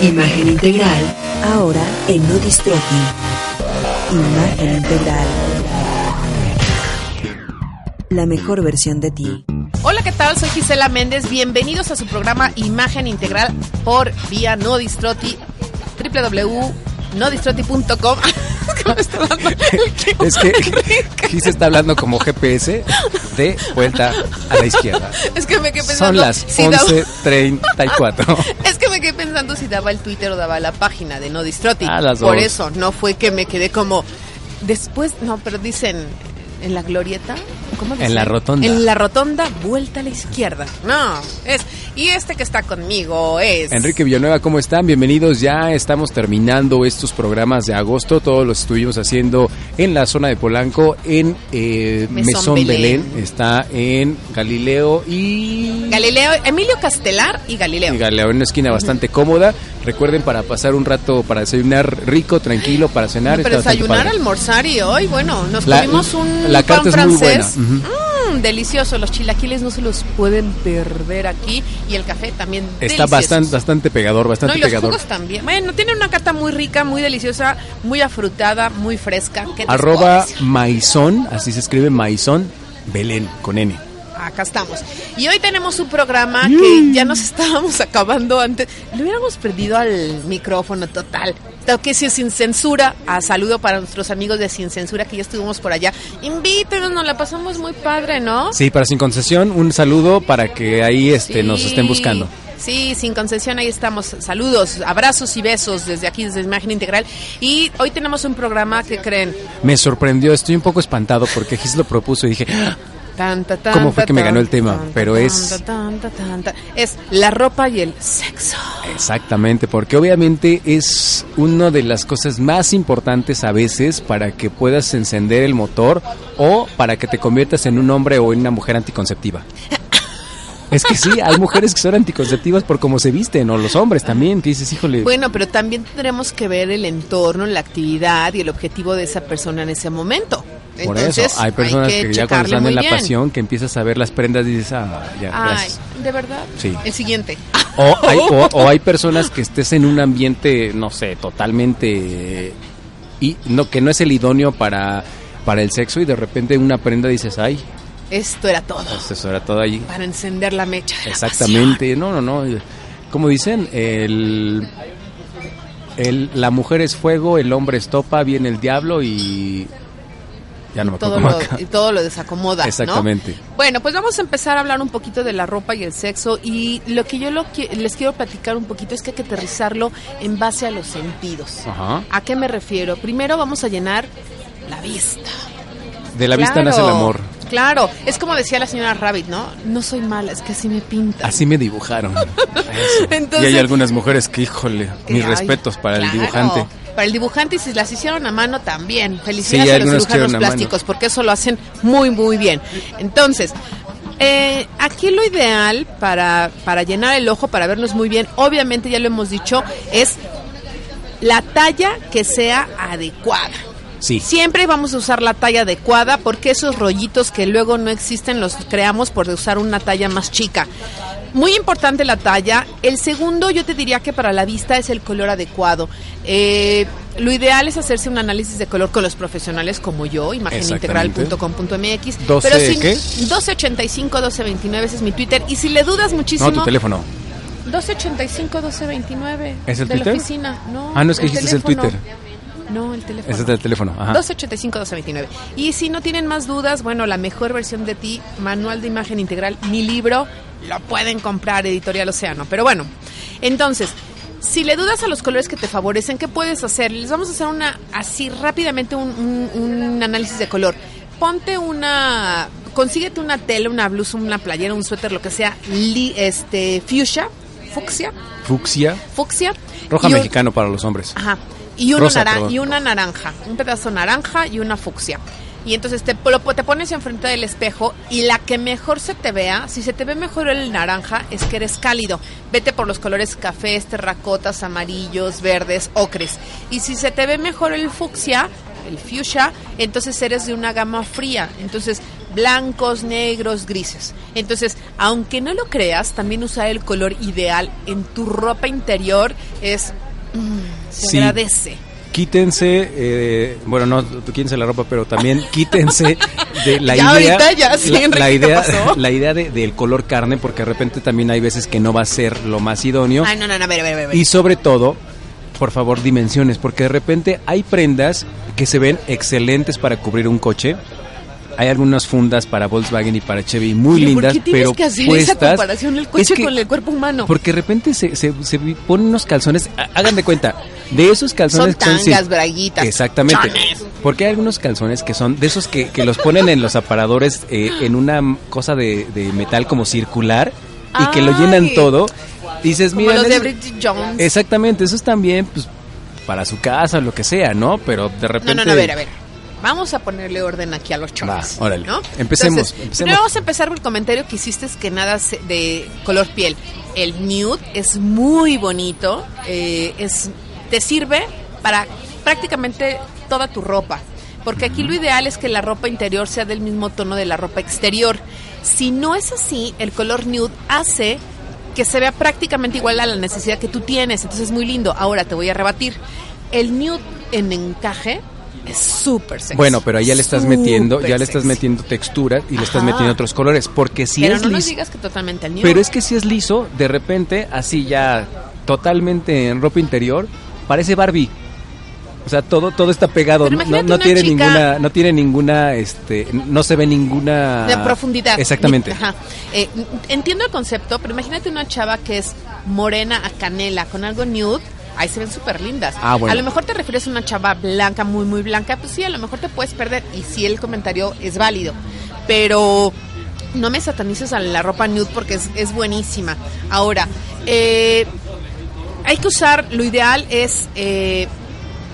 Imagen integral, ahora en No Distrofi. Imagen integral. La mejor versión de ti. Hola, ¿qué tal? Soy Gisela Méndez. Bienvenidos a su programa Imagen Integral por vía No Distroti, www.nodistroti.com. es que Gis está hablando como GPS de vuelta a la izquierda. Es que me quedé pensando. Son las si daba- 11.34. Es si daba el Twitter o daba la página de No Distroti. Ah, las Por dos. eso, no fue que me quedé como. Después, no, pero dicen en la glorieta. ¿Cómo En dicen? la rotonda. En la rotonda, vuelta a la izquierda. No, es. Y este que está conmigo es. Enrique Villanueva, ¿cómo están? Bienvenidos. Ya estamos terminando estos programas de agosto. Todos los estuvimos haciendo en la zona de Polanco, en eh, Mesón Mesón Belén. Belén. Está en Galileo y... Galileo, Emilio Castelar y Galileo. y Galileo, en una esquina bastante cómoda. Recuerden para pasar un rato, para desayunar rico, tranquilo, para cenar. No, pero desayunar, almorzar y hoy, bueno, nos La- comimos un la pan carta es muy francés. buena. Ujú. Mm, delicioso, los chilaquiles no se los pueden perder aquí y el café también Está deliciosos. bastante, bastante pegador, No, bastante y los pegador. jugos también. Bueno, tiene una carta muy rica, muy deliciosa, muy afrutada, muy fresca. ¿Qué te puedo Arroba? Maizón, así se escribe Maizón Belén, con N. Acá estamos. Y hoy tenemos un programa que ya nos estábamos acabando antes. Le hubiéramos perdido al micrófono total. Que si sin censura, a saludo para nuestros amigos de Sin Censura que ya estuvimos por allá. Invítenos, nos la pasamos muy padre, ¿no? Sí, para Sin Concesión, un saludo para que ahí este, nos estén buscando. Sí, sin concesión, ahí estamos. Saludos, abrazos y besos desde aquí, desde Imagen Integral. Y hoy tenemos un programa que creen. Me sorprendió, estoy un poco espantado porque Gis lo propuso y dije, "Ah, Tan, ta, tan, ¿Cómo fue que me ganó el tema? Pero es-. Es la ropa y el sexo. exactamente, porque obviamente es una de las cosas más importantes a veces para que puedas encender el motor o para que te conviertas en un hombre o en una mujer anticonceptiva. Es que sí, hay mujeres que son anticonceptivas por cómo se visten, o los hombres también, que dices, híjole, Bueno, pero también tendremos que ver el entorno, la actividad y el objetivo de esa persona en ese momento. Por Entonces, eso, hay personas que, ya cuando están en la bien. pasión, que empiezas a ver las prendas y dices, ah, ya, Ay, gracias. ¿de verdad? Sí. El siguiente. O hay, o, o hay personas que estés en un ambiente, no sé, totalmente... Y no, que no es el idóneo para, para el sexo y de repente una prenda dices, ay, Esto era todo. eso era todo ahí. Para encender la mecha. de la Exactamente, no, no, no. Como dicen, el, el, la mujer es fuego, el hombre es topa, viene el diablo y... Ya no me todo lo, y todo lo desacomoda. ¿no? Exactamente. Bueno, pues vamos a empezar a hablar un poquito de la ropa y el sexo y lo que yo lo que- les quiero platicar un poquito es que hay que aterrizarlo en base a los sentidos. Ajá. ¿A qué me refiero? Primero vamos a llenar la vista. De la vista nace el amor. Claro, es como decía la señora Rabbit, ¿no? No soy mala, es que así me pinta. Así me dibujaron. Entonces- y hay algunas mujeres que, híjole, mis Ay, respetos para el dibujante. Para el dibujante y si las hicieron a mano también. Sí, Felicidades a los cirujanos plásticos porque eso lo hacen muy, muy bien. Entonces, eh, aquí lo ideal para, para llenar el ojo, para vernos muy bien, obviamente ya lo hemos dicho, es la talla que sea adecuada. Sí. Siempre vamos a usar la talla adecuada porque esos rollitos que luego no existen los creamos por usar una talla más chica. Muy importante la talla. El segundo yo te diría que para la vista es el color adecuado. Eh, lo ideal es hacerse un análisis de color con los profesionales como yo, imagenintegral.com.mx. 12 Pero sin ¿qué? 1285 1229 ese es mi Twitter y si le dudas muchísimo No, tu teléfono. 1285 1229 ¿Es el de Twitter? la oficina. No, Ah, no, es que dijiste el. Twitter. No, el teléfono. Ese es el teléfono. Ajá. 285-229. Y si no tienen más dudas, bueno, la mejor versión de ti, manual de imagen integral, mi libro, lo pueden comprar, Editorial Océano. Pero bueno, entonces, si le dudas a los colores que te favorecen, ¿qué puedes hacer? Les vamos a hacer una, así rápidamente, un, un- un análisis de color. Ponte una, consíguete una tela, una blusa, una playera, un suéter, lo que sea, li- este, fuchsia, fucsia, Fucsia, fucsia. roja un- mexicano para los hombres. Ajá. Y, uno Rosa, naran- perdón. y una naranja, un pedazo naranja y una fucsia. Y entonces te, lo- te pones enfrente del espejo y la que mejor se te vea, si se te ve mejor el naranja, es que eres cálido. Vete por los colores cafés, terracotas, amarillos, verdes, ocres. Y si se te ve mejor el fucsia, el fuchsia, entonces eres de una gama fría. Entonces, blancos, negros, grises. Entonces, aunque no lo creas, también usar el color ideal en tu ropa interior es... mm, se Sí. agradece. Quítense, eh, bueno, no, quítense la ropa, pero también quítense de la Ya idea, ahorita ya, sí, la, Enrique, la ¿qué idea, pasó? la idea de- del color carne, porque de repente también hay veces que no va a ser lo más idóneo. Ay, no, no, no, a ver, a ver, a ver. Y sobre todo, por favor, dimensiones, porque de repente hay prendas que se ven excelentes para cubrir un coche. Hay algunas fundas para Volkswagen y para Chevy muy Pero lindas, ¿Por qué pero que hacer puestas. esa comparación del coche Es que- con el cuerpo humano? Porque de repente se, se, se ponen unos calzones, hagan de cuenta, de esos calzones Son que son tangas, braguitas, Exactamente. chones. Porque hay algunos calzones que son de esos que, que los ponen en los aparadores eh, en una cosa de, de metal como circular y que lo llenan todo. Dices, mira, los de Bridget Jones. Exactamente, eso es también pues, para su casa, lo que sea, ¿no? Pero de repente... No, no, no, a ver, a ver. Vamos a ponerle orden aquí a los chones. Va, órale. ¿no? Empecemos, Entonces, empecemos. Primero vamos a empezar por el comentario que hiciste es que nada de color piel. El nude es muy bonito, eh, es te sirve para prácticamente toda tu ropa. Porque aquí lo ideal es que la ropa interior sea del mismo tono de la ropa exterior. Si no es así, el color nude hace que se vea prácticamente igual a la necesidad que tú tienes. Entonces es muy lindo. Ahora te voy a rebatir. El nude en encaje es súper sexy. Bueno, pero ahí ya le estás metiendo, ya le estás sexy. metiendo textura y le estás metiendo otros colores, porque si pero es no nos liso, digas que totalmente al nude. pero es que si es liso, de repente así ya totalmente en ropa interior parece Barbie. O sea, todo todo está pegado, no, no tiene ninguna no tiene ninguna este no se ve ninguna de profundidad. Exactamente. Ajá. Eh, entiendo el concepto, pero imagínate una chava que es morena a canela con algo nude. Ahí se ven súper lindas. Ah, bueno. A lo mejor te refieres a una chava blanca, muy, muy blanca. Pues sí, a lo mejor te puedes perder. Y sí, el comentario es válido. Pero no me satanices a la ropa nude porque es, es buenísima. Ahora, eh, hay que usar, lo ideal es, eh,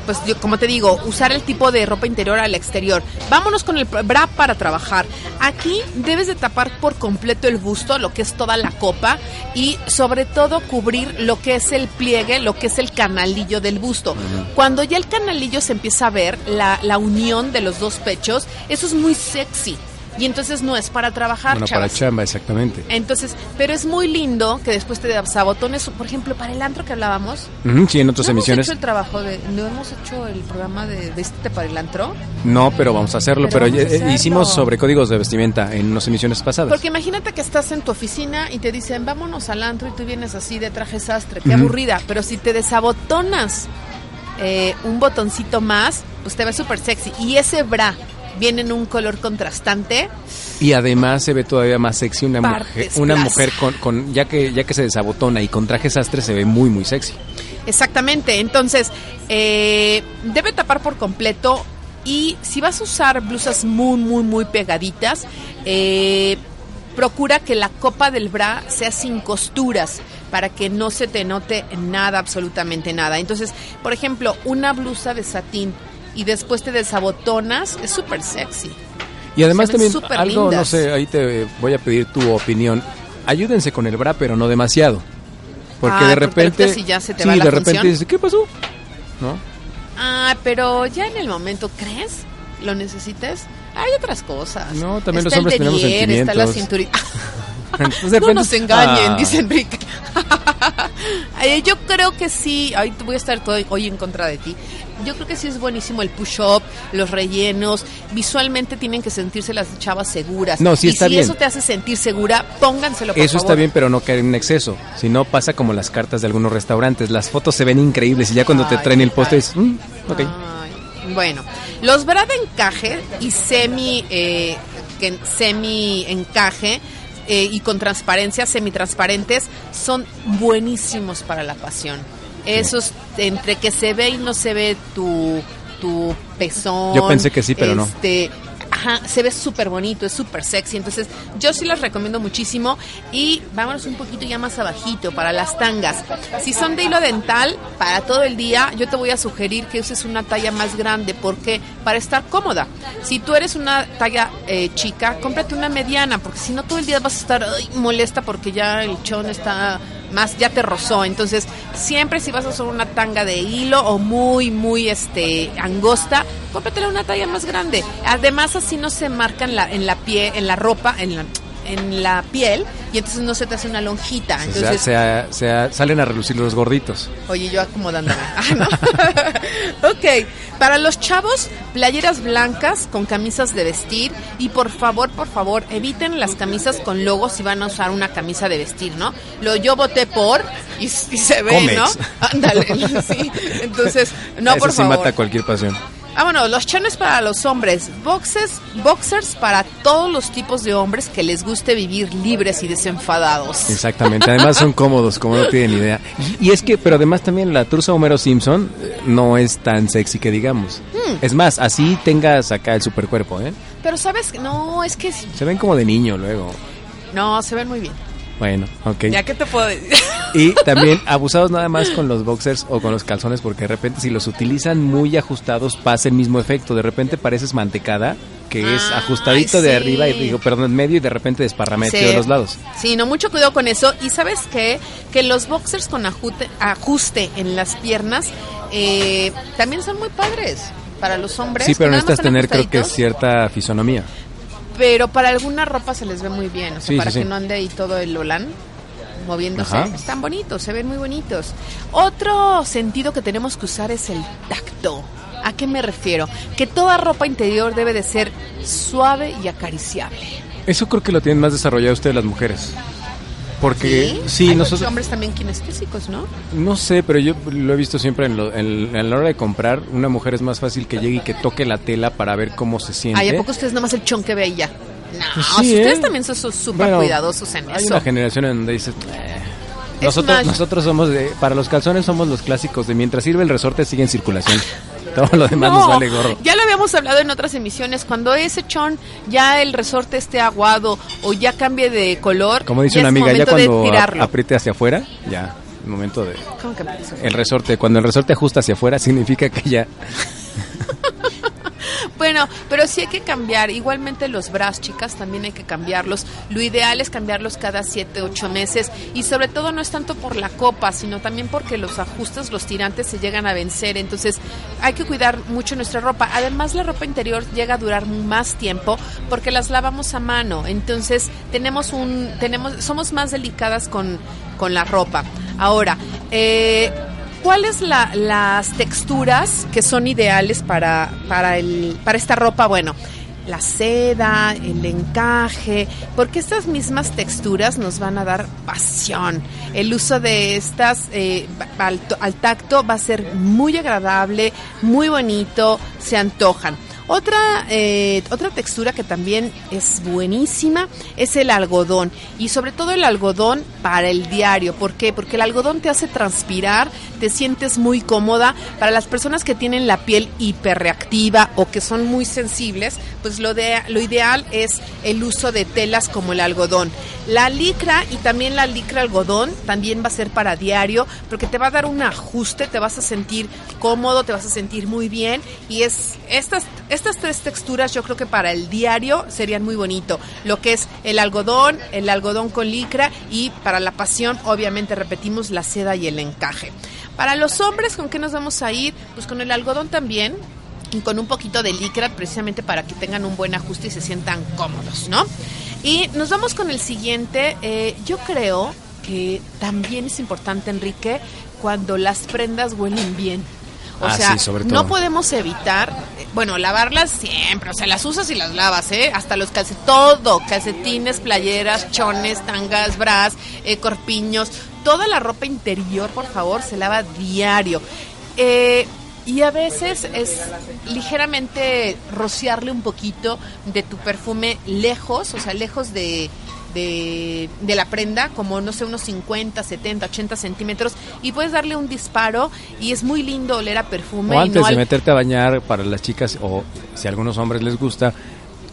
pues yo, como te digo, usar el tipo de ropa interior al exterior. Vámonos con el bra para trabajar. Aquí debes de tapar por completo el busto, lo que es toda la copa, y sobre todo cubrir lo que es el pliegue, lo que es el canalillo del busto. Cuando ya el canalillo se empieza a ver, la, la unión de los dos pechos, eso es muy sexy. Y entonces no es para trabajar, Bueno, para chavas. chamba, exactamente. Entonces, pero es muy lindo que después te sabotones, por ejemplo, para el antro que hablábamos. Ujú, sí, en otras ¿No emisiones. hemos hecho el trabajo de, no hemos hecho el programa de Vestite para el antro? No, pero vamos a hacerlo, Pero eh, hacerlo. hicimos sobre códigos de vestimenta en unas emisiones pasadas. Porque imagínate que estás en tu oficina y te dicen, vámonos al antro y tú vienes así de traje sastre, qué aburrida. Pero si te desabotonas eh, un botoncito más, pues te ves súper sexy. Y ese bra viene en un color contrastante. Y además se ve todavía más sexy una mujer, una plaza. mujer con, con ya que ya que se desabotona y con traje sastre se ve muy muy sexy. Exactamente, entonces eh, debe tapar por completo y si vas a usar blusas muy, muy, muy pegaditas, eh, procura que la copa del bra sea sin costuras para que no se te note nada, absolutamente nada. Entonces, por ejemplo, una blusa de satín y después te desabotonas, es súper sexy. Y además también algo, no lindas. sé, ahí te voy a pedir tu opinión. Ayúdense con el bra, pero no demasiado. Porque Ah, de porque repente ahorita sí ya se te sí, va la de repente función. dices, ¿qué pasó? ¿No? Ah, pero ya en el momento, ¿crees? ¿Lo necesites? Hay otras cosas. No, también los Está el hombres tenemos derrière, Está la sentimientos. cinturita. Entonces, no nos engañen, Ah. dice Enrique. Eh, Yo creo que sí, te voy a estar todo hoy en contra de ti. Yo creo que sí es buenísimo el push-up, los rellenos. Visualmente tienen que sentirse las chavas seguras. No, sí y está si bien. eso te hace sentir segura, pónganselo por Eso está bien, pero no caer en exceso. Si no, pasa como las cartas de algunos restaurantes. Las fotos se ven increíbles y ya cuando te traen el postre es, "Mm, ok. Ay, bueno, los bra de encaje y semi, eh, semi encaje eh, y con transparencia, semitransparentes, son buenísimos para la pasión. Esos entre que se ve y no se ve tu, tu pezón. Yo pensé que sí, pero no. Se ve súper bonito, es súper sexy. Entonces, yo sí las recomiendo muchísimo. Y vámonos un poquito ya más abajito para las tangas. Si son de hilo dental, para todo el día, yo te voy a sugerir que uses una talla más grande. porque Para estar cómoda. Si tú eres una talla eh, chica, cómprate una mediana, porque si no todo el día vas a estar molesta porque ya el chón está más ya te rozó. Entonces, siempre si vas a usar una tanga de hilo o muy, muy este angosta, cómpratela una talla más grande. Además, así no se marcan en la, en la piel, en la ropa, en la en la piel y entonces no se te hace una lonjita. Entonces, se, salen a relucir los gorditos. Oye, yo acomodándome. Ah, ok, para los chavos, playeras blancas con camisas de vestir y por favor, por favor, eviten las camisas con logos si van a usar una camisa de vestir, ¿no? Lo yo voté por y, se ve, ¿no? Ándale, sí. Entonces, no, por favor. mata cualquier pasión. Ah, bueno, los chones para los hombres, boxes, boxers para todos los tipos de hombres que les guste vivir libres y desenfadados. Exactamente, además son cómodos, como no tienen idea. Y, es que, pero además también la truza Homero Simpson eh, no es tan sexy que digamos. Hmm. Es más, así tengas acá el supercuerpo, ¿eh? Pero sabes, no, es que... Se ven como de niño luego. No, se ven muy bien. Bueno, ok. Ya que te puedo decir. Y también abusados nada más con los boxers o con los calzones porque de repente si los utilizan muy ajustados pasa el mismo efecto. De repente pareces mantecada que es ajustadito de arriba y digo, perdón, en medio y de repente desparramete de los lados. Sí, no, mucho cuidado con eso. Y sabes qué? Que los boxers con ajuste, ajuste en las piernas eh, también son muy padres para los hombres. Sí, pero necesitas tener creo que cierta fisonomía pero para alguna ropa se les ve muy bien, o sea, para que no ande ahí todo el olán moviéndose. Están bonitos, se ven muy bonitos. Otro sentido que tenemos que usar es el tacto. ¿A qué me refiero? Que toda ropa interior debe de ser suave y acariciable. Eso creo que lo tienen más desarrollado ustedes las mujeres. Porque sí, Hay nosotros... hombres también kinestésicos, ¿no? No sé, pero yo lo he visto siempre en, en, la hora de comprar. Una mujer es más fácil que llegue y que toque la tela para ver cómo se siente. Ay, ¿a poco ustedes nomás el chon que ve y ya? No, pues ustedes ¿eh? también son súper cuidadosos en eso. Hay una generación en donde dices... Eh". Nosotros, nosotros somos de, para los calzones somos los clásicos de mientras sirve el resorte sigue en circulación. Todo lo demás nos vale gorro. Ya lo habíamos hablado en otras emisiones. Cuando ese chon ya el resorte esté aguado o ya cambie de color. Como dice una amiga, ya cuando apriete hacia afuera, ya, el momento de. ¿Cómo que El resorte, cuando el resorte ajusta hacia afuera, significa que ya. Bueno, pero sí hay que cambiar. Igualmente los bras, chicas, también hay que cambiarlos. Lo ideal es cambiarlos cada 7, 8 meses. Y sobre todo no es tanto por la copa, sino también porque los ajustes, los tirantes se llegan a vencer. Entonces hay que cuidar mucho nuestra ropa. Además la ropa interior llega a durar más tiempo porque las lavamos a mano. Entonces tenemos un, tenemos, somos más delicadas con, con la ropa. Ahora, eh, ¿cuáles la, las texturas que son ideales para, para, el, para esta ropa? Bueno, la seda, el encaje, porque estas mismas texturas nos van a dar pasión. El uso de estas eh, al, al, tacto va a ser muy agradable, muy bonito, se antojan. Otra, eh, otra textura que también es buenísima es el algodón y sobre todo el algodón para el diario. ¿Por qué? Porque el algodón te hace transpirar, te sientes muy cómoda. Para las personas que tienen la piel hiperreactiva o que son muy sensibles, pues lo, de, lo ideal es el uso de telas como el algodón. La licra y también la licra algodón también va a ser para diario porque te va a dar un ajuste, te vas a sentir cómodo, te vas a sentir muy bien y es estas estas tres texturas yo creo que para el diario serían muy bonito. Lo que es el algodón, el algodón con licra y para la pasión obviamente repetimos la seda y el encaje. Para los hombres, ¿con qué nos vamos a ir? Pues con el algodón también, y con un poquito de licra precisamente para que tengan un buen ajuste y se sientan cómodos, ¿no? Y nos vamos con el siguiente. Eh, yo creo que también es importante, Enrique, cuando las prendas huelen bien. O ah, sea, no podemos evitar, bueno, lavarlas siempre, o sea, las usas y las lavas, ¿eh? Hasta los calcetines, todo, calcetines, playeras, chones, tangas, bras, eh, corpiños, toda la ropa interior, por favor, se lava diario. Eh, y a veces es ligeramente rociarle un poquito de tu perfume lejos, o sea, lejos de, de, la prenda, como no sé, unos 50, 70, 80 centímetros, y puedes darle un disparo y es muy lindo oler a perfume. O antes de meterte a bañar para las chicas, o si a algunos hombres les gusta,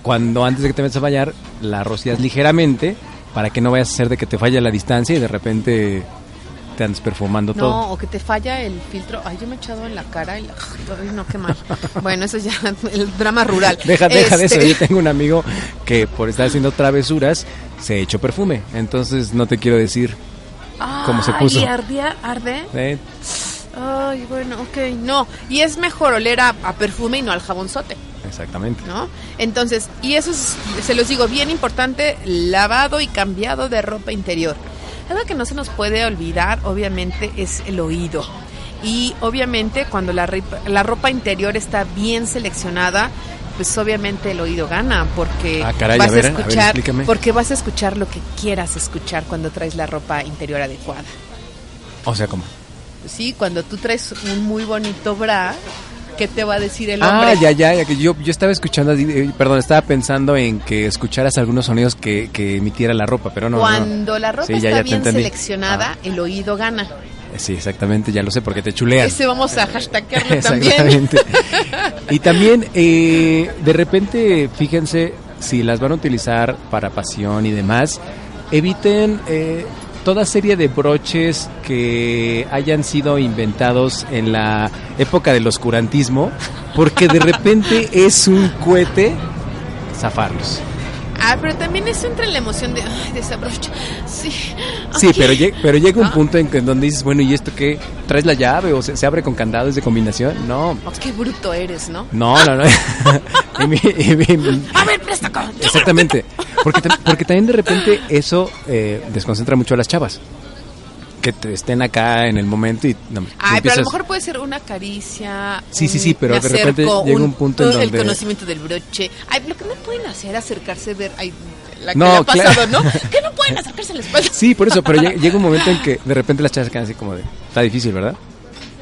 cuando antes de que te metas a bañar, la rocias ligeramente para que no vayas a hacer de que te falle la distancia y de repente te andes perfumando todo. No, o que te falla el filtro. Ay, yo me he echado en la cara y la... Ay, no, qué mal. bueno, eso ya el drama rural. Deja, deja de eso. Este, Yo tengo un amigo que por estar haciendo travesuras se echó perfume. Entonces no te quiero decir cómo se puso. ¿y ardía, arde? ¿eh? Ay, bueno, ok. No, y es mejor oler a, a perfume y no al jabonzote. Exactamente. ¿no? Entonces, y eso es, se los digo, bien importante, lavado y cambiado de ropa interior. Algo que no se nos puede olvidar, obviamente, es el oído. Y obviamente cuando la, la ropa interior está bien seleccionada, pues obviamente el oído gana, porque Ah, caray, vas a ver, a a ver, escuchar, porque vas a escuchar lo que quieras escuchar cuando traes la ropa interior adecuada. O sea, ¿cómo? Sí, cuando tú traes un muy bonito bra, ¿qué te va a decir el hombre? Ah, ya, ya, ya, que yo, yo estaba escuchando, eh, perdón, estaba pensando en que escucharas algunos sonidos que, que emitiera la ropa, pero no. no. Cuando la ropa Sí, ya, está ya te bien seleccionada, el oído gana. Ah, sí, exactamente, ya lo sé, porque te chulean. Ese vamos a hashtaggearlo también. Exactamente. y también, eh, de repente, fíjense, si las van a utilizar para pasión y demás, eviten eh, toda serie de broches que hayan sido inventados en la época del oscurantismo, porque de repente es un cohete zafarlos. Ah, pero también eso entra en la emoción de, ay, de esa brocha. Sí. Sí, pero, lleg- pero llega un Ah. punto en, que- en donde dices, bueno, ¿y esto qué? ¿Traes la llave o se, se abre con candados de combinación? No, Oh, qué bruto eres, ¿no? no, no, no. Y mi- y mi- A ver, presta. Exactamente. Porque, porque también de repente eso eh, desconcentra mucho a las chavas. Que te estén acá en el momento y no, Ay, pero a lo mejor puede ser una caricia. Sí, sí, sí, pero de repente llega un punto en todo El donde- conocimiento del broche. Ay, lo que no pueden hacer acercarse, ver. Ay, la que No, le ha claro. pasado, ¿no? Que no pueden acercarse a la espalda. Sí, por eso, pero llega, llega un momento en que de repente las chavas quedan así como de... Está difícil, ¿verdad?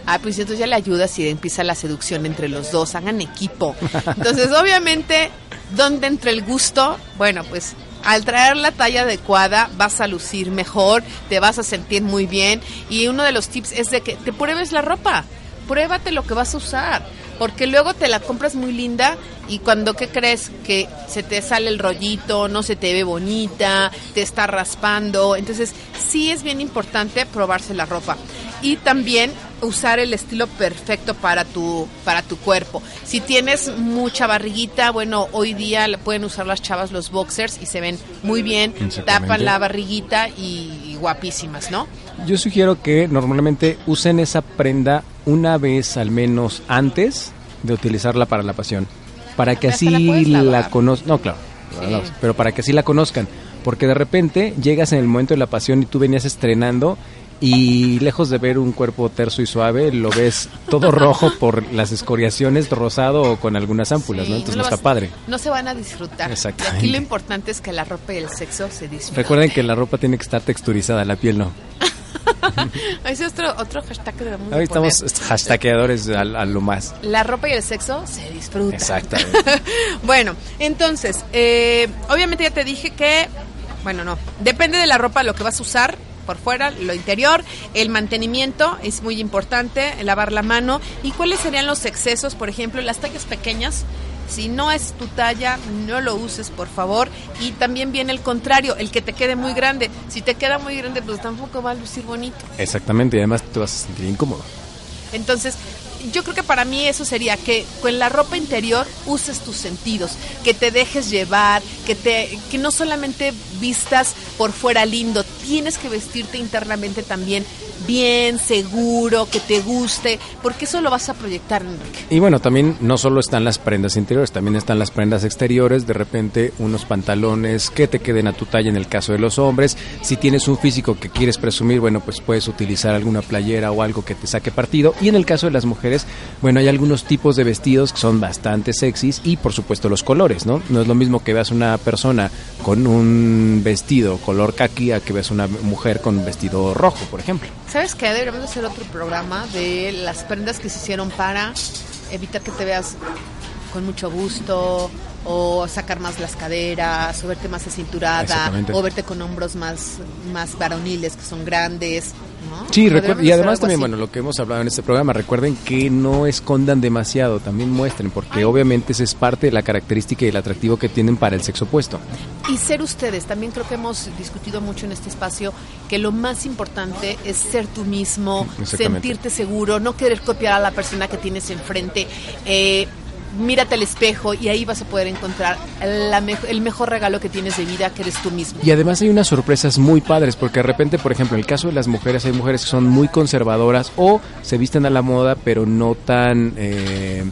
Ah, pues entonces ya le ayudas y empieza la seducción entre los dos, hagan equipo. Entonces, obviamente, ¿dónde entra el gusto? Bueno, pues al traer la talla adecuada vas a lucir mejor, te vas a sentir muy bien. Y uno de los tips es de que te pruebes la ropa, pruébate lo que vas a usar, porque luego te la compras muy linda y cuando qué crees que se te sale el rollito, no se te ve bonita, te está raspando, entonces sí es bien importante probarse la ropa. Y también usar el estilo perfecto para tu para tu cuerpo. Si tienes mucha barriguita, bueno, hoy día pueden usar las chavas los boxers y se ven muy bien, tapan la barriguita y, y guapísimas, ¿no? Yo sugiero que normalmente usen esa prenda una vez al menos antes de utilizarla para la pasión. Para que así la la, conozcan. No, claro, Sí. pero para que así la conozcan. Porque de repente llegas en el momento de la pasión y tú venías estrenando y lejos de ver un cuerpo terso y suave, lo ves todo rojo por las escoriaciones, rosado o con algunas ámpulas, Sí, ¿no? Entonces no está padre. No se van a disfrutar. Exactamente. Y aquí lo importante es que la ropa y el sexo se disfruten. Recuerden que la ropa tiene que estar texturizada, la piel no. Ese es otro, otro hashtag que debemos de Ahí estamos hashtagueadores a, a lo más. La ropa y el sexo se disfrutan. Exactamente. bueno, entonces, eh, obviamente ya te dije que, bueno, no, depende de la ropa lo que vas a usar por fuera, lo interior, el mantenimiento es muy importante, lavar la mano y cuáles serían los excesos, por ejemplo, las tallas pequeñas. Si no es tu talla, no lo uses, por favor. Y también viene el contrario, el que te quede muy grande. Si te queda muy grande, pues tampoco va a lucir bonito. Exactamente, y además te vas a sentir incómodo. Entonces, yo creo que para mí eso sería que con la ropa interior uses tus sentidos, que te dejes llevar, que te que no solamente vistas por fuera lindo, tienes que vestirte internamente también bien, seguro, que te guste, porque eso lo vas a proyectar. Y bueno, también no solo están las prendas interiores, también están las prendas exteriores, de repente unos pantalones que te queden a tu talla en el caso de los hombres. Si tienes un físico que quieres presumir, bueno, pues puedes utilizar alguna playera o algo que te saque partido. Y en el caso de las mujeres, bueno, hay algunos tipos de vestidos que son bastante sexys y por supuesto los colores, ¿no? No es lo mismo que veas una persona con un vestido color kaki a que veas una mujer con un vestido rojo, por ejemplo. ¿Sabes qué? Deberíamos hacer otro programa de las prendas que se hicieron para evitar que te veas con mucho gusto o sacar más las caderas o verte más acinturada o verte con hombros más más varoniles que son grandes Sí, y además también, bueno, lo que hemos hablado en este programa, recuerden que no escondan demasiado, también muestren, porque obviamente esa es parte de la característica y el atractivo que tienen para el sexo opuesto. Y ser ustedes, también creo que hemos discutido mucho en este espacio que lo más importante es ser tú mismo, sentirte seguro, no querer copiar a la persona que tienes enfrente. Eh, mírate al espejo y ahí vas a poder encontrar el mejor regalo que tienes de vida, que eres tú mismo. Y además hay unas sorpresas muy padres, porque de repente, por ejemplo, en el caso de las mujeres, hay mujeres que son muy conservadoras o se visten a la moda, pero no tan eh,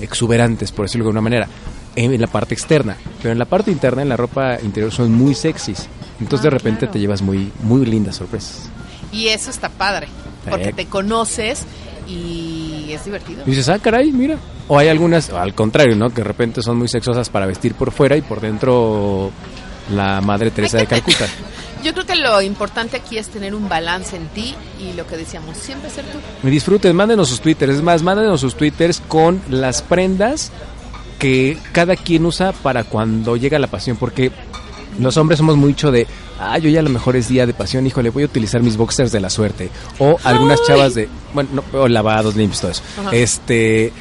exuberantes, por decirlo de alguna manera, en la parte externa. Pero en la parte interna, en la ropa interior, son muy sexys. Entonces de ah, repente te llevas muy, muy lindas sorpresas. Y eso está padre, porque te conoces y es divertido. Y dices, ah, caray, mira. O hay algunas, al contrario, ¿no? Que de repente son muy sexosas para vestir por fuera y por dentro la Madre Teresa de Calcuta. Yo creo que lo importante aquí es tener un balance en ti y lo que decíamos, siempre ser tú. Me disfruten, mándenos sus twitters. Es más, mándenos sus twitters con las prendas que cada quien usa para cuando llega la pasión. Porque los hombres somos mucho de, ah, yo ya a lo mejor es día de pasión, híjole, voy a utilizar mis boxers de la suerte. O algunas chavas de, bueno, no, o lavados, limpios, todo eso. Este,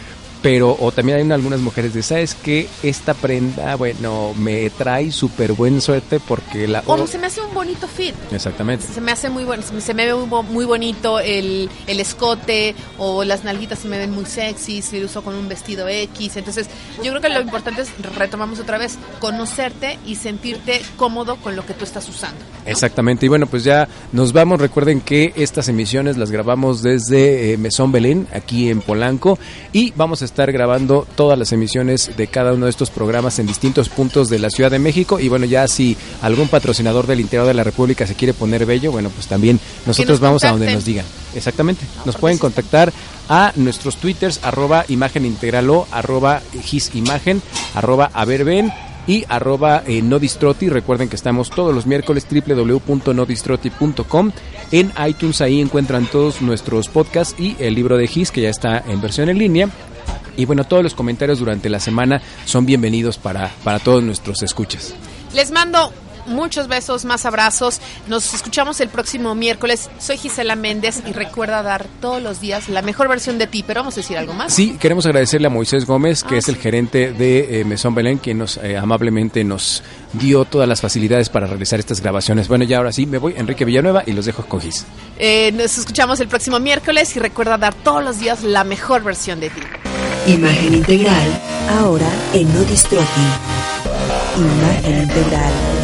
pero o también hay algunas mujeres de sabes que esta prenda bueno me trae súper buen suerte porque la o se me hace un bonito fit. Exactamente. Se me hace muy bueno se me ve muy, bonito el, el, escote o las nalguitas se me ven muy sexy si lo uso con un vestido X. Entonces yo creo que lo importante es retomamos otra vez conocerte y sentirte cómodo con lo que tú estás usando exactamente. Y bueno pues ya nos vamos. Recuerden que estas emisiones las grabamos desde eh, Mesón Belén aquí en Polanco. Y vamos a estar estar grabando todas las emisiones de cada uno de estos programas en distintos puntos de la Ciudad de México. Y bueno, ya si algún patrocinador del interior de la República se quiere poner bello, bueno, pues también nosotros vamos a donde nos digan. Exactamente. Nos pueden contactar a nuestros twitters, arroba imagen integralo, arroba gisimagen, arroba averben y arroba eh, nodistroti. Recuerden que estamos todos los miércoles www.nodistroti.com. En iTunes ahí encuentran todos nuestros podcasts y el libro de GIS que ya está en versión en línea. Y bueno, todos los comentarios durante la semana son bienvenidos para, para todos nuestros escuchas. Les mando muchos besos, más abrazos. Nos escuchamos el próximo miércoles. Soy Gisela Méndez y recuerda dar todos los días la mejor versión de ti. Pero vamos a decir algo más. Sí, queremos agradecerle a Moisés Gómez, que ah, es el gerente de eh, Mesón Belén, quien nos eh, amablemente nos dio todas las facilidades para realizar estas grabaciones. Bueno, ya ahora sí me voy, Enrique Villanueva, y los dejo con Gis. Eh, nos escuchamos el próximo miércoles y recuerda dar todos los días la mejor versión de ti. Imagen integral, ahora en No Imagen integral.